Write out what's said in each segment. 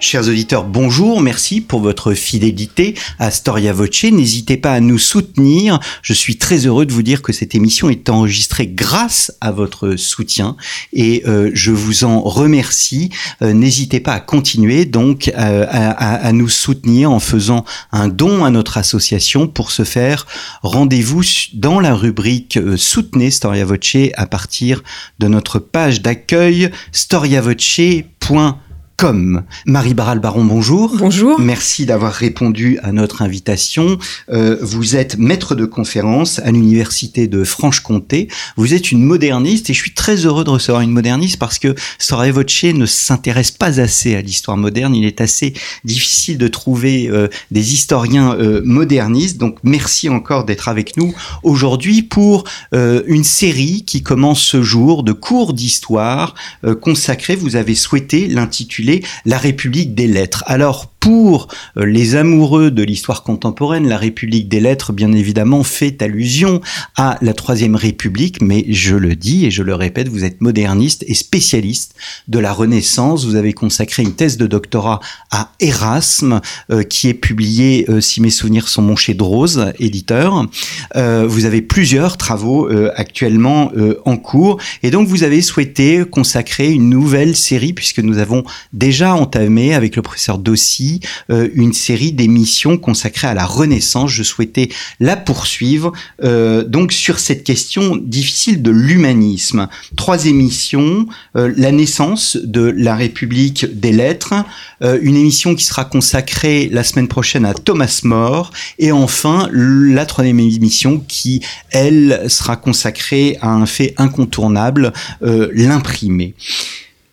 Chers auditeurs, bonjour, merci pour votre fidélité à Storia Voce. N'hésitez pas à nous soutenir. Je suis très heureux de vous dire que cette émission est enregistrée grâce à votre soutien et euh, je vous en remercie. Euh, n'hésitez pas à continuer donc euh, à, nous soutenir en faisant un don à notre association. Pour ce faire, rendez-vous dans la rubrique Soutenez Storia Voce à partir de notre page d'accueil storiavoce.com comme. Marie Baral Baron, bonjour. Bonjour. Merci d'avoir répondu à notre invitation. Euh, vous êtes maître de conférence à l'université de Franche-Comté. Vous êtes une moderniste et je suis très heureux de recevoir une moderniste parce que Storia Voce ne s'intéresse pas assez à l'histoire moderne. Il est assez difficile de trouver euh, des historiens euh, modernistes. Donc merci encore d'être avec nous aujourd'hui pour euh, une série qui commence ce jour de cours d'histoire euh, consacrée. Vous avez souhaité l'intituler la République des lettres. Alors, pour euh, les amoureux de l'histoire contemporaine, la République des lettres, bien évidemment, fait allusion à la Troisième République, mais je le dis et je le répète, vous êtes moderniste et spécialiste de la Renaissance. Vous avez consacré une thèse de doctorat à Erasme, euh, qui est publiée, euh, si mes souvenirs sont bons, chez Drose, éditeur. vous avez plusieurs travaux actuellement en cours, et donc vous avez souhaité consacrer une nouvelle série, puisque nous avons déjà entamé avec le professeur Dossi euh, une série d'émissions consacrées à la Renaissance. Je souhaitais la poursuivre euh, donc sur cette question difficile de l'humanisme. Trois émissions euh, la naissance de la République des lettres, une émission qui sera consacrée la semaine prochaine à Thomas More et enfin la troisième émission qui elle sera consacrée à un fait incontournable, l'imprimé.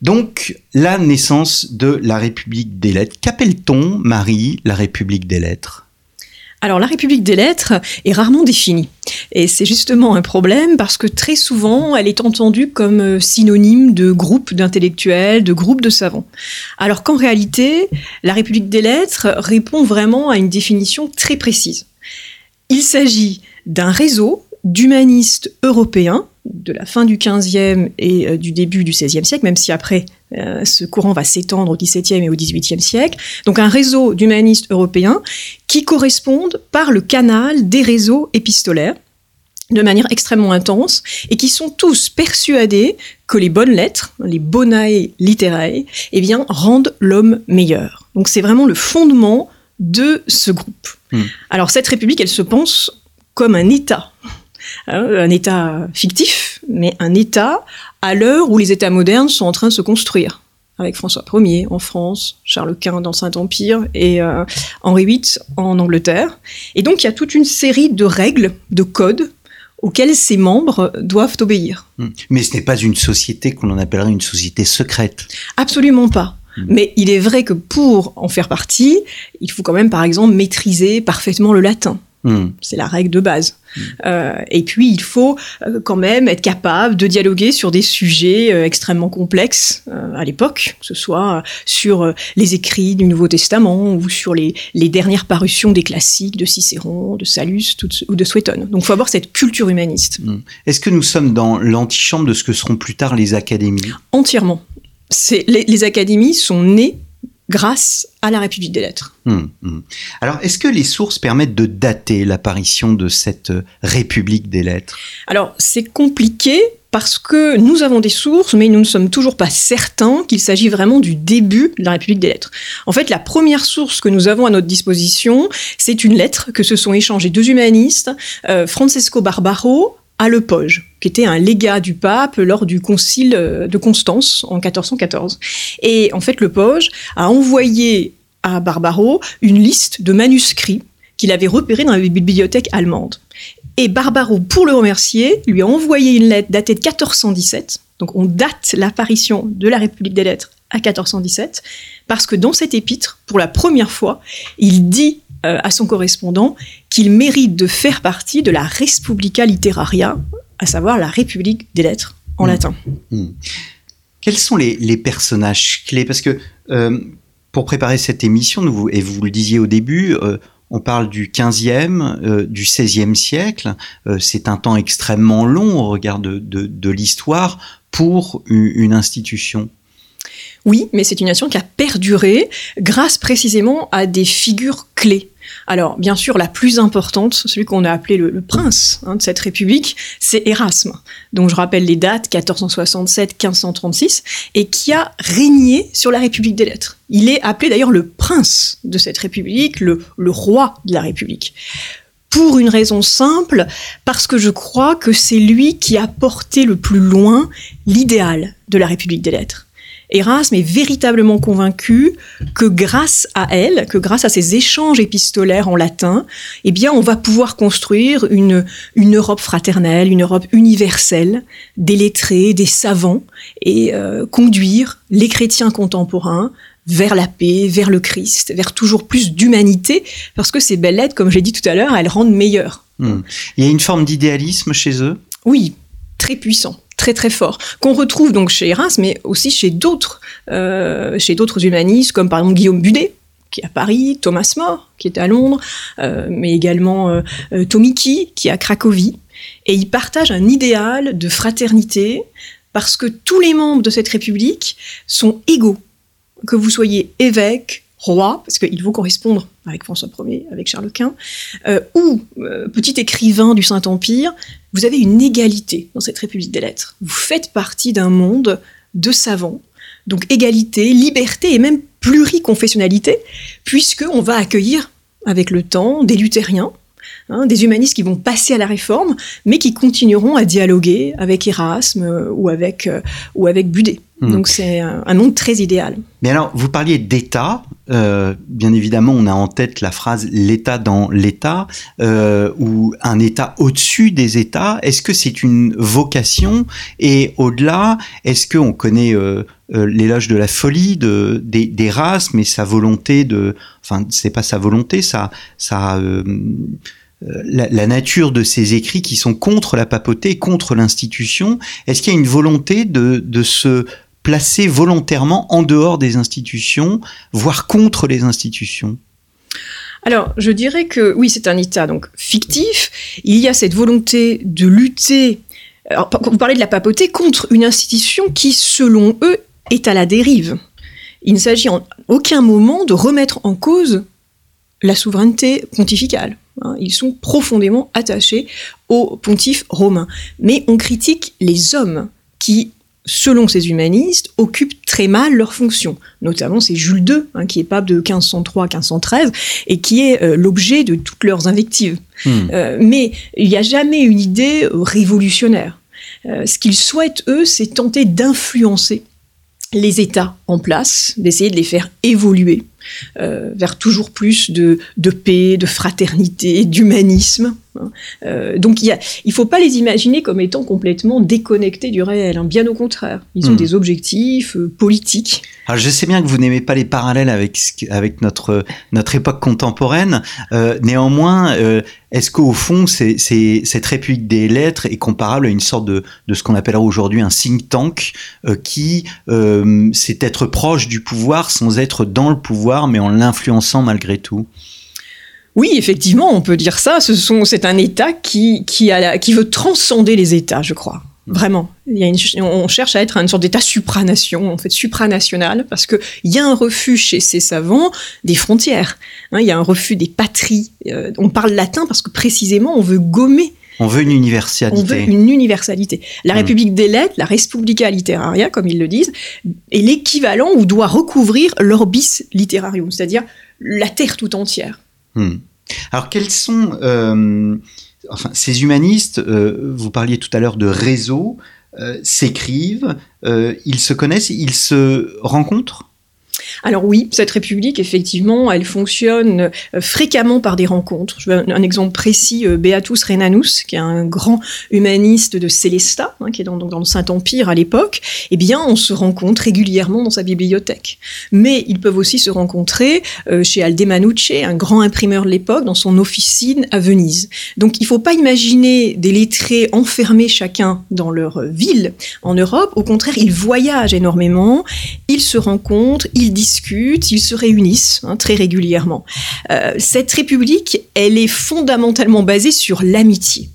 Donc, la naissance de la République des lettres. Qu'appelle-t-on, Marie, la République des lettres? Alors la République des lettres est rarement définie. Et c'est justement un problème parce que très souvent, elle est entendue comme euh, synonyme de groupe d'intellectuels, de groupe de savants. Alors qu'en réalité, la République des lettres répond vraiment à une définition très précise. Il s'agit d'un réseau d'humanistes européens de la fin du XVe et euh, du début du XVIe siècle, même si après euh, ce courant va s'étendre au XVIIe et au XVIIIe siècle. Donc un réseau d'humanistes européens qui correspondent par le canal des réseaux épistolaires de manière extrêmement intense et qui sont tous persuadés que les bonnes lettres, les bonae literae, eh bien, rendent l'homme meilleur. Donc c'est vraiment le fondement de ce groupe. Hmm. Alors cette république, elle se pense comme un État un État fictif, mais un État à l'heure où les États modernes sont en train de se construire avec François Ier en France, Charles Quint dans Saint-Empire et euh, Henri VIII en Angleterre. Et donc il y a toute une série de règles, de codes auxquels ses membres doivent obéir. Hmm. Mais ce n'est pas une société qu'on en appellerait une société secrète. Absolument pas. Hmm. Mais il est vrai que pour en faire partie, il faut quand même, par exemple, maîtriser parfaitement le latin. Hmm. C'est la règle de base. Hmm. Euh, et puis, il faut euh, quand même être capable de dialoguer sur des sujets euh, extrêmement complexes à l'époque, que ce soit sur les écrits du Nouveau Testament ou sur les, dernières parutions des classiques de Cicéron, de Sallust ou de Suétone. Donc, il faut avoir cette culture humaniste. Hmm. Est-ce que nous sommes dans l'antichambre de ce que seront plus tard les académies? Entièrement. Les, les académies sont nées grâce à la République des lettres. Hum, hum. Alors, est-ce que les sources permettent de dater l'apparition de cette euh, République des lettres? Alors, c'est compliqué parce que nous avons des sources, mais nous ne sommes toujours pas certains qu'il s'agit vraiment du début de la République des lettres. En fait, la première source que nous avons à notre disposition, c'est une lettre que se sont échangées deux humanistes, euh, Francesco Barbaro, à Lepoge, qui était un légat du pape lors du concile euh, de Constance en 1414. Et en fait, Lepoge a envoyé à Barbaro une liste de manuscrits qu'il avait repérés dans la bibliothèque allemande. Et Barbaro, pour le remercier, lui a envoyé une lettre datée de 1417. Donc on date l'apparition de la République des lettres à 1417, parce que dans cet épître, pour la première fois, il dit euh, à son correspondant qu'il mérite de faire partie de la Respublica Literaria, à savoir la République des lettres, en latin. Quels sont les, les, personnages clés? Parce que euh, pour préparer cette émission, nous, et vous le disiez au début, euh, on parle du 15e, euh, du 16e siècle. Euh, c'est un temps extrêmement long au regard de, de, de l'histoire pour une institution. Oui, mais c'est une nation qui a perduré grâce précisément à des figures clés. Alors, bien sûr, la plus importante, celui qu'on a appelé le, prince hein, de cette république, c'est Erasme. Donc, je rappelle les dates 1467-1536, et qui a régné sur la République des lettres. Il est appelé d'ailleurs le prince de cette république, le roi de la république pour une raison simple, parce que je crois que c'est lui qui a porté le plus loin l'idéal de la République des lettres. Erasme est véritablement convaincu que grâce à elle, que grâce à ces échanges épistolaires en latin, eh bien, on va pouvoir construire une, une Europe fraternelle, une Europe universelle, des lettrés, des savants, et euh, conduire les chrétiens contemporains vers la paix, vers le Christ, vers toujours plus d'humanité, parce que ces belles lettres, comme j'ai dit tout à l'heure, elles rendent meilleures. Hmm. Il y a une forme d'idéalisme chez eux? Oui, très puissant très très fort, qu'on retrouve donc chez Erasme, mais aussi chez d'autres, euh, chez d'autres humanistes, comme par exemple Guillaume Budet, qui est à Paris, Thomas More, qui est à Londres, euh, mais également euh, euh, Tomiki, qui est à Cracovie. Et ils partagent un idéal de fraternité, parce que tous les membres de cette république sont égaux. Que vous soyez évêque, roi, parce qu'il faut correspondre avec François Ier, avec Charles Quint, ou petit écrivain du Saint-Empire, vous avez une égalité dans cette République des lettres. Vous faites partie d'un monde de savants, donc égalité, liberté et même pluriconfessionnalité, puisqu'on va accueillir avec le temps des luthériens, Hein, des humanistes qui vont passer à la réforme, mais qui continueront à dialoguer avec Erasme euh, ou avec, euh, ou avec Budet. Mmh. Donc c'est un, un, monde très idéal. Mais alors, vous parliez d'État. Euh, bien évidemment, on a en tête la phrase l'État dans l'État euh, ou un État au-dessus des États. Est-ce que c'est une vocation? Et au-delà, est-ce qu'on connaît euh, l'éloge de la folie de d'Erasme et sa volonté de, enfin, c'est pas sa volonté, ça, ça la, la, nature de ces écrits qui sont contre la papauté, contre l'institution? Est-ce qu'il y a une volonté de, de se placer volontairement en dehors des institutions, voire contre les institutions alors, je dirais que oui, c'est un État donc fictif. Il y a cette volonté de lutter. Alors, vous parlez de la papauté contre une institution qui, selon eux, est à la dérive. Il ne s'agit en aucun moment de remettre en cause la souveraineté pontificale. Hein. Ils sont profondément attachés au pontife romain. Mais on critique les hommes qui, selon ces humanistes, occupent très mal leurs fonctions. Notamment c'est Jules II, hein, qui est pape de 1503-1513, et qui est euh, l'objet de toutes leurs invectives. Mmh. Euh, mais il n'y a jamais une idée révolutionnaire. Euh, ce qu'ils souhaitent, eux, c'est tenter d'influencer les États en place, d'essayer de les faire évoluer vers toujours plus de, de paix, de fraternité, d'humanisme. Hein. Euh, donc il ne faut pas les imaginer comme étant complètement déconnectés du réel, hein. bien au contraire. Ils ont mmh. des objectifs euh, politiques. Alors je sais bien que vous n'aimez pas les parallèles avec, avec notre, notre époque contemporaine. Euh, néanmoins, est-ce qu'au fond, c'est, c'est, cette République des lettres est comparable à une sorte de, de ce qu'on appellera aujourd'hui un think tank qui c'est être proche du pouvoir sans être dans le pouvoir, mais en l'influençant malgré tout? Oui, effectivement, on peut dire ça. Ce sont, c'est un État qui, qui, a, qui veut transcender les États, je crois. Vraiment. Il y a une, on cherche à être une sorte d'état supranation, en fait, supranational, parce qu'il y a un refus chez ces savants des frontières. Hein, il y a un refus des patries. Euh, on parle latin parce que précisément, on veut gommer on veut une universalité. On veut une universalité. La mmh. République des lettres, la Respublica Literaria, comme ils le disent, est l'équivalent ou doit recouvrir l'orbis literarium, c'est-à-dire la terre tout entière. Mmh. Alors, quels sont euh, enfin, ces humanistes euh, Vous parliez tout à l'heure de réseaux, euh, s'écrivent, ils se connaissent, ils se rencontrent? Alors oui, cette république, effectivement, elle fonctionne euh, fréquemment par des rencontres. Je veux un, exemple précis, euh, Beatus Renanus, qui est un grand humaniste de Célestat, hein, qui est dans, dans le Saint-Empire à l'époque, eh bien, on se rencontre régulièrement dans sa bibliothèque. Mais ils peuvent aussi se rencontrer euh, chez Aldemanucci, un grand imprimeur de l'époque, dans son officine à Venise. Donc il ne faut pas imaginer des lettrés enfermés chacun dans leur ville en Europe. Au contraire, ils voyagent énormément, ils se rencontrent, ils discutent, ils se réunissent hein, très régulièrement. Euh, cette république, elle est fondamentalement basée sur l'amitié.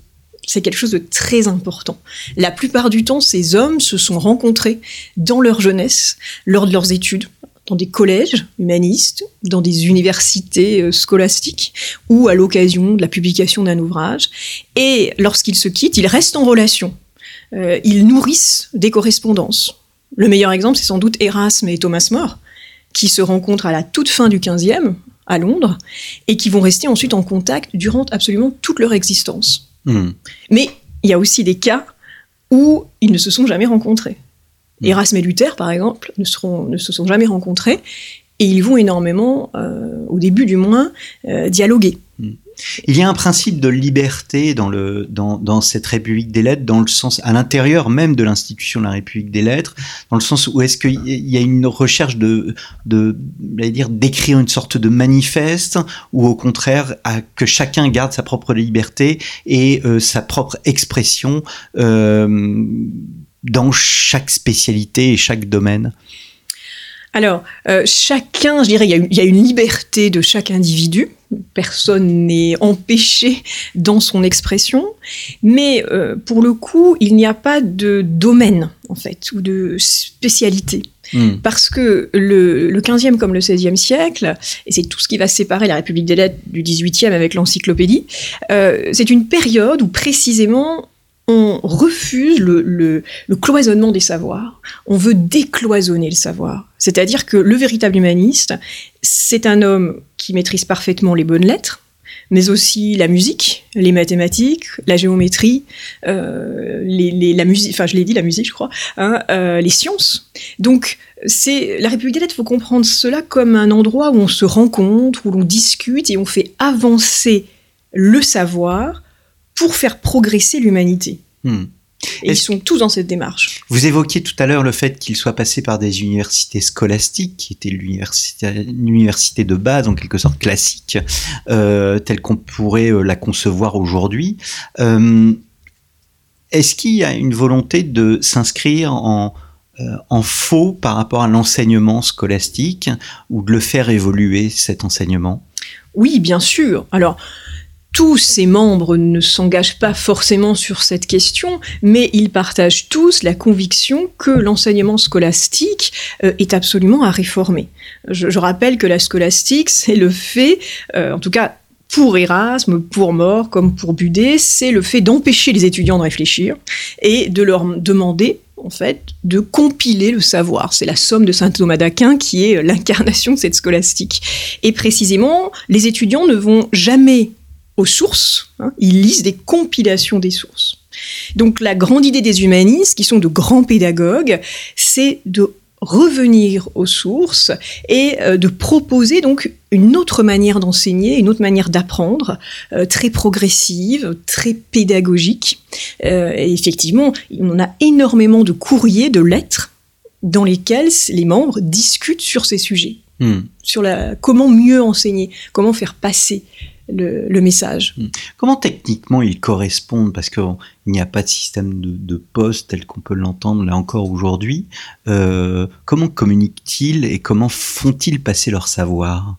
C'est quelque chose de très important. La plupart du temps, ces hommes se sont rencontrés dans leur jeunesse, lors de leurs études, dans des collèges humanistes, dans des universités euh, scolastiques ou à l'occasion de la publication d'un ouvrage. Et lorsqu'ils se quittent, ils restent en relation. Euh, ils nourrissent des correspondances. Le meilleur exemple, c'est sans doute Erasme et Thomas More, qui se rencontrent à la toute fin du 15e, à Londres, et qui vont rester ensuite en contact durant absolument toute leur existence. Hmm. Mais il y a aussi des cas où ils ne se sont jamais rencontrés. Mm. Erasme et Luther, par exemple, ne, seront, ne se sont jamais rencontrés et ils vont énormément, euh, au début du moins, euh, dialoguer. Il y a un principe de liberté dans, le, dans, cette République des lettres, dans le sens, à l'intérieur même de l'institution de la République des lettres, dans le sens où est-ce qu'il y a une recherche de, de dire, d'écrire une sorte de manifeste, ou au contraire, à, que chacun garde sa propre liberté et euh, sa propre expression euh, dans chaque spécialité et chaque domaine Alors, euh, chacun, je dirais, il y, a, il y a une liberté de chaque individu. Personne n'est empêché dans son expression, mais euh, pour le coup, il n'y a pas de domaine en fait ou de spécialité. Hmm. Parce que le, le 15e comme le 16e siècle, et c'est tout ce qui va séparer la République des lettres du 18e avec l'encyclopédie, euh, c'est une période où précisément on refuse le, cloisonnement des savoirs, on veut décloisonner le savoir. C'est-à-dire que le véritable humaniste, c'est un homme qui maîtrise parfaitement les bonnes lettres, mais aussi la musique, les mathématiques, la géométrie, euh, la musique, enfin je l'ai dit, la musique, je crois, hein, euh, les sciences. Donc la République des lettres. Il faut comprendre cela comme un endroit où on se rencontre, où l'on discute et on fait avancer le savoir pour faire progresser l'humanité. Hmm. Et ils sont tous dans cette démarche. Vous évoquiez tout à l'heure le fait qu'il soit passé par des universités scolastiques, qui étaient l'université de base, en quelque sorte classique, euh, telle qu'on pourrait euh, la concevoir aujourd'hui. Euh, Est-ce qu'il y a une volonté de s'inscrire en, euh, en faux par rapport à l'enseignement scolastique ou de le faire évoluer, cet enseignement? Oui, bien sûr. Alors, tous ces membres ne s'engagent pas forcément sur cette question, mais ils partagent tous la conviction que l'enseignement scolastique euh, est absolument à réformer. Je, rappelle que la scolastique, c'est le fait, euh, en tout cas pour Erasme, pour More, comme pour Budet, c'est le fait d'empêcher les étudiants de réfléchir et de leur demander en fait, de compiler le savoir. C'est la somme de saint Thomas d'Aquin qui est l'incarnation de cette scolastique. Et précisément, les étudiants ne vont jamais aux sources, hein, ils lisent des compilations des sources. Donc la grande idée des humanistes, qui sont de grands pédagogues, c'est de revenir aux sources et euh, de proposer donc une autre manière d'enseigner, une autre manière d'apprendre, euh, très progressive, très pédagogique. Euh, et effectivement, on a énormément de courriers, de lettres dans lesquels les membres discutent sur ces sujets, Hmm. sur la, comment mieux enseigner, comment faire passer le, le message. Comment techniquement ils correspondent? Parce qu'il n'y a pas de système de, de poste tel qu'on peut l'entendre là encore aujourd'hui. Euh, comment communiquent-ils et comment font-ils passer leur savoir?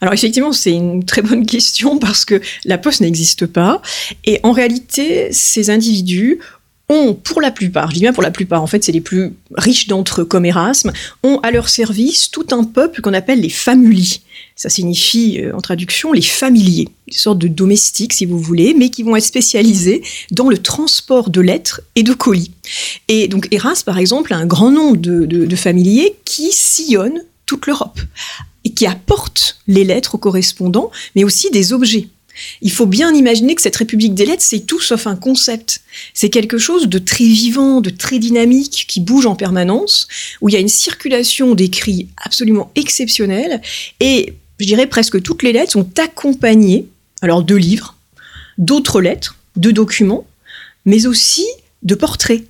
Alors effectivement, c'est une très bonne question parce que la poste n'existe pas. Et en réalité, ces individus ont, pour la plupart, je dis bien pour la plupart, en fait c'est les plus riches d'entre eux comme Erasme, ont à leur service tout un peuple qu'on appelle les famuli. Ça signifie, euh, en traduction, les familiers, des sortes de domestiques si vous voulez, mais qui vont être spécialisés dans le transport de lettres et de colis. Et donc Erasme, par exemple, a un grand nombre de familiers qui sillonnent toute l'Europe et qui apportent les lettres aux correspondants, mais aussi des objets. Il faut bien imaginer que cette République des lettres, c'est tout sauf un concept. C'est quelque chose de très vivant, de très dynamique, qui bouge en permanence, où il y a une circulation d'écrits absolument exceptionnelle, et je dirais presque toutes les lettres sont accompagnées, alors de livres, d'autres lettres, de documents, mais aussi de portraits.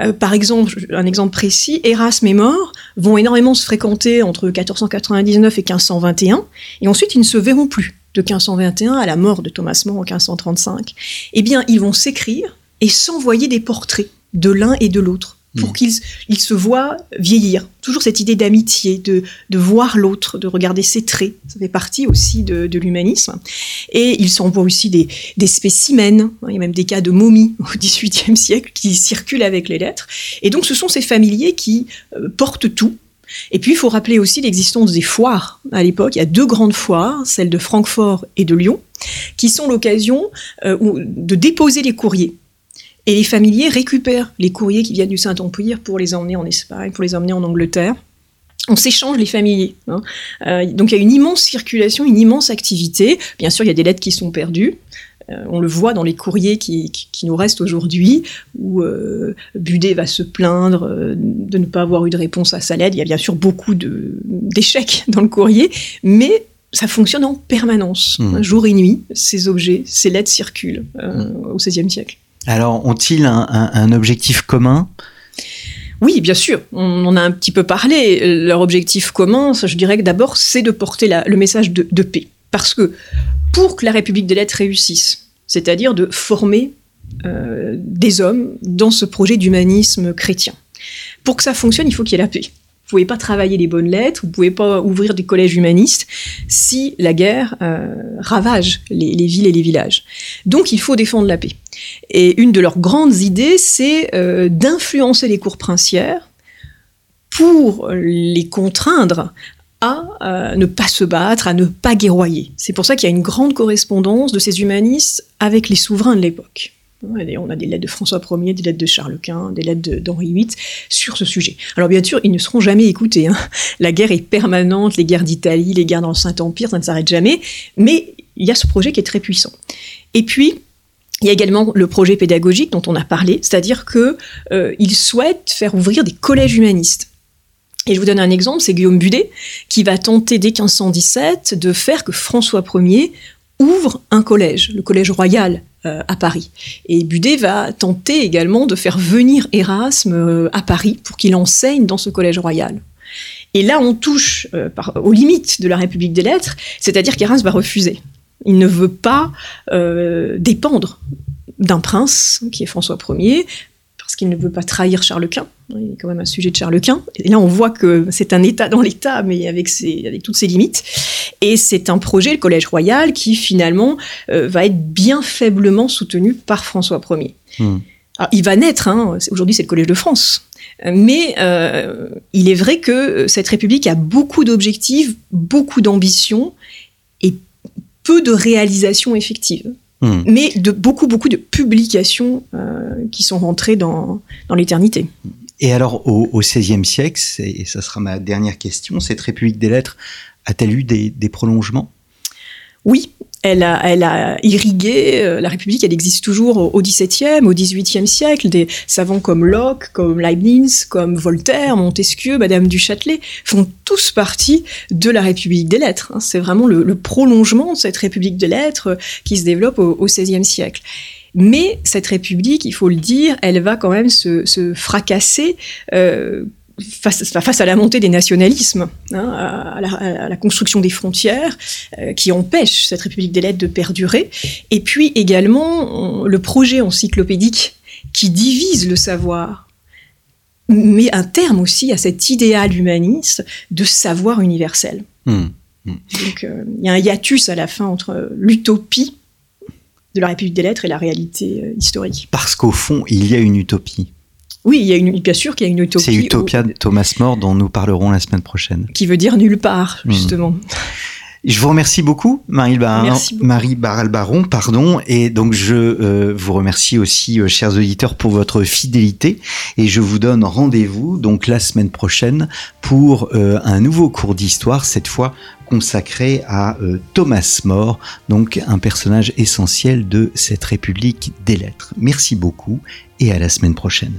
Euh, par exemple, un exemple précis, Erasme et Mort vont énormément se fréquenter entre 1499 et 1521, et ensuite ils ne se verront plus de 1521 à la mort de Thomas More en 1535. Eh bien, ils vont s'écrire et s'envoyer des portraits de l'un et de l'autre pour mm. qu'ils se voient vieillir. Toujours cette idée d'amitié, de, voir l'autre, de regarder ses traits. Ça fait partie aussi de, l'humanisme. Et ils s'envoient aussi des, des, spécimens. Il y a même des cas de momies au XVIIIe siècle qui circulent avec les lettres. Et donc ce sont ces familiers qui euh, portent tout. Et puis il faut rappeler aussi l'existence des foires à l'époque. Il y a deux grandes foires, celle de Francfort et de Lyon, qui sont l'occasion euh, de déposer les courriers et les familiers récupèrent les courriers qui viennent du Saint-Empire pour les emmener en Espagne, pour les emmener en Angleterre. On s'échange les familiers. Hein. Euh, donc il y a une immense circulation, une immense activité. Bien sûr, il y a des lettres qui sont perdues. Euh, on le voit dans les courriers qui, nous restent aujourd'hui, où euh, Budet va se plaindre de ne pas avoir eu de réponse à sa lettre. Il y a bien sûr beaucoup d'échecs dans le courrier, mais ça fonctionne en permanence, mmh. jour et nuit. Ces objets, ces lettres circulent mmh. au XVIe siècle. Alors, ont-ils un, objectif commun? Oui, bien sûr, on en a un petit peu parlé. Leur objectif commun, je dirais que d'abord, c'est de porter le message de, paix. Parce que pour que la République des lettres réussisse, c'est-à-dire de former euh, des hommes dans ce projet d'humanisme chrétien, pour que ça fonctionne, il faut qu'il y ait la paix. Vous pouvez pas travailler les bonnes lettres, vous pouvez pas ouvrir des collèges humanistes si la guerre euh, ravage les, villes et les villages. Donc il faut défendre la paix. Et une de leurs grandes idées, c'est euh, d'influencer les cours princières pour les contraindre à euh, ne pas se battre, à ne pas guerroyer. C'est pour ça qu'il y a une grande correspondance de ces humanistes avec les souverains de l'époque. On a des lettres de François Ier, des lettres de Charles Quint, des lettres d'Henri VIII sur ce sujet. Alors bien sûr, ils ne seront jamais écoutés. Hein. La guerre est permanente, les guerres d'Italie, les guerres dans le Saint-Empire, ça ne s'arrête jamais. Mais il y a ce projet qui est très puissant. Et puis, il y a également le projet pédagogique dont on a parlé, c'est-à-dire qu'ils euh, souhaitent faire ouvrir des collèges humanistes. Et je vous donne un exemple, c'est Guillaume Budet qui va tenter dès 1517 de faire que François Ier ouvre un collège, le collège royal euh, à Paris. Et Budet va tenter également de faire venir Erasme euh, à Paris pour qu'il enseigne dans ce collège royal. Et là, on touche euh, aux limites de la République des lettres, c'est-à-dire qu'Erasme va refuser. Il ne veut pas dépendre d'un prince, qui est François Ier, qu'il ne veut pas trahir Charles Quint. Il est quand même un sujet de Charles Quint. Et là, on voit que c'est un État dans l'État, mais avec, avec toutes ses limites. Et c'est un projet, le Collège Royal, qui finalement euh, va être bien faiblement soutenu par François Ier. Hmm. Alors, il va naître, hein, aujourd'hui c'est le Collège de France, mais euh, il est vrai que cette République a beaucoup d'objectifs, beaucoup d'ambitions et peu de réalisations effectives. Hmm. mais de beaucoup, beaucoup de publications euh, qui sont rentrées dans, dans l'éternité. Et alors, au, XVIe siècle, et ça sera ma dernière question, cette République des lettres a-t-elle eu des, des prolongements? Oui, elle a, elle a, irrigué euh, la République. Elle existe toujours au XVIIe, au XVIIIe siècle. Des savants comme Locke, comme Leibniz, comme Voltaire, Montesquieu, Madame du Châtelet font tous partie de la République des lettres. Hein. C'est vraiment le, prolongement de cette République des lettres qui se développe au, XVIe siècle. Mais cette République, il faut le dire, elle va quand même se, fracasser euh, face, à la montée des nationalismes, hein, à, la, construction des frontières, euh, qui empêche cette République des lettres de perdurer, et puis également le projet encyclopédique qui divise le savoir, met un terme aussi à cet idéal humaniste de savoir universel. Hmm. Donc euh, il y a un hiatus à la fin entre l'utopie de la République des lettres et la réalité euh, historique. Parce qu'au fond, il y a une utopie. Oui, il y a une, bien sûr qu'il y a une utopie. C'est Utopia de Thomas More dont nous parlerons la semaine prochaine. Qui veut dire nulle part, hmm. justement. Je vous remercie beaucoup, Marie, Bar Merci beaucoup. Marie pardon, et donc je euh, vous remercie aussi, euh, chers auditeurs, pour votre fidélité, et je vous donne rendez-vous donc la semaine prochaine pour euh, un nouveau cours d'histoire, cette fois consacré à Thomas More, donc un personnage essentiel de cette République des lettres. Merci beaucoup, et à la semaine prochaine.